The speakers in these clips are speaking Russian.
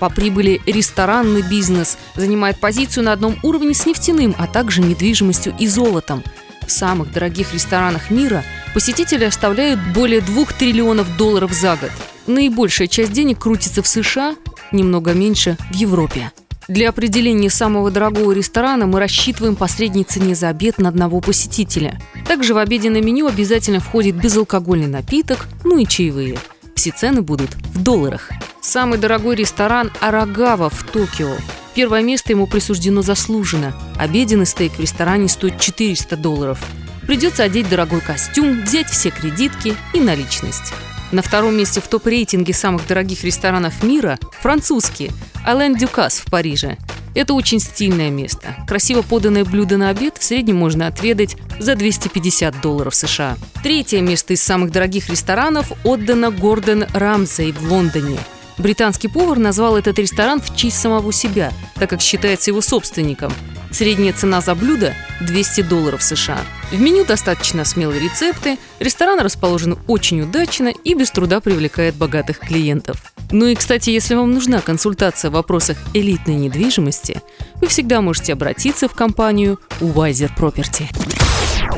По прибыли ресторанный бизнес занимает позицию на одном уровне с нефтяным, а также недвижимостью и золотом. В самых дорогих ресторанах мира посетители оставляют более 2 триллионов долларов за год. Наибольшая часть денег крутится в США, немного меньше в Европе. Для определения самого дорогого ресторана мы рассчитываем по средней цене за обед на одного посетителя. Также в обеденное меню обязательно входит безалкогольный напиток, ну и чаевые. Все цены будут в долларах. Самый дорогой ресторан Арагава в Токио. Первое место ему присуждено заслуженно. Обеденный стейк в ресторане стоит 400 долларов. Придется одеть дорогой костюм, взять все кредитки и наличность. На втором месте в топ-рейтинге самых дорогих ресторанов мира – французский Ален Дюкас в Париже. Это очень стильное место. Красиво поданное блюдо на обед в среднем можно отведать за 250 долларов США. Третье место из самых дорогих ресторанов отдано Гордон Рамсей в Лондоне. Британский повар назвал этот ресторан в честь самого себя, так как считается его собственником. Средняя цена за блюдо – 200 долларов США. В меню достаточно смелые рецепты, ресторан расположен очень удачно и без труда привлекает богатых клиентов. Ну и, кстати, если вам нужна консультация в вопросах элитной недвижимости, вы всегда можете обратиться в компанию Wiser Property.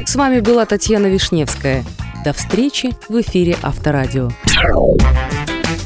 С вами была Татьяна Вишневская. До встречи в эфире Авторадио.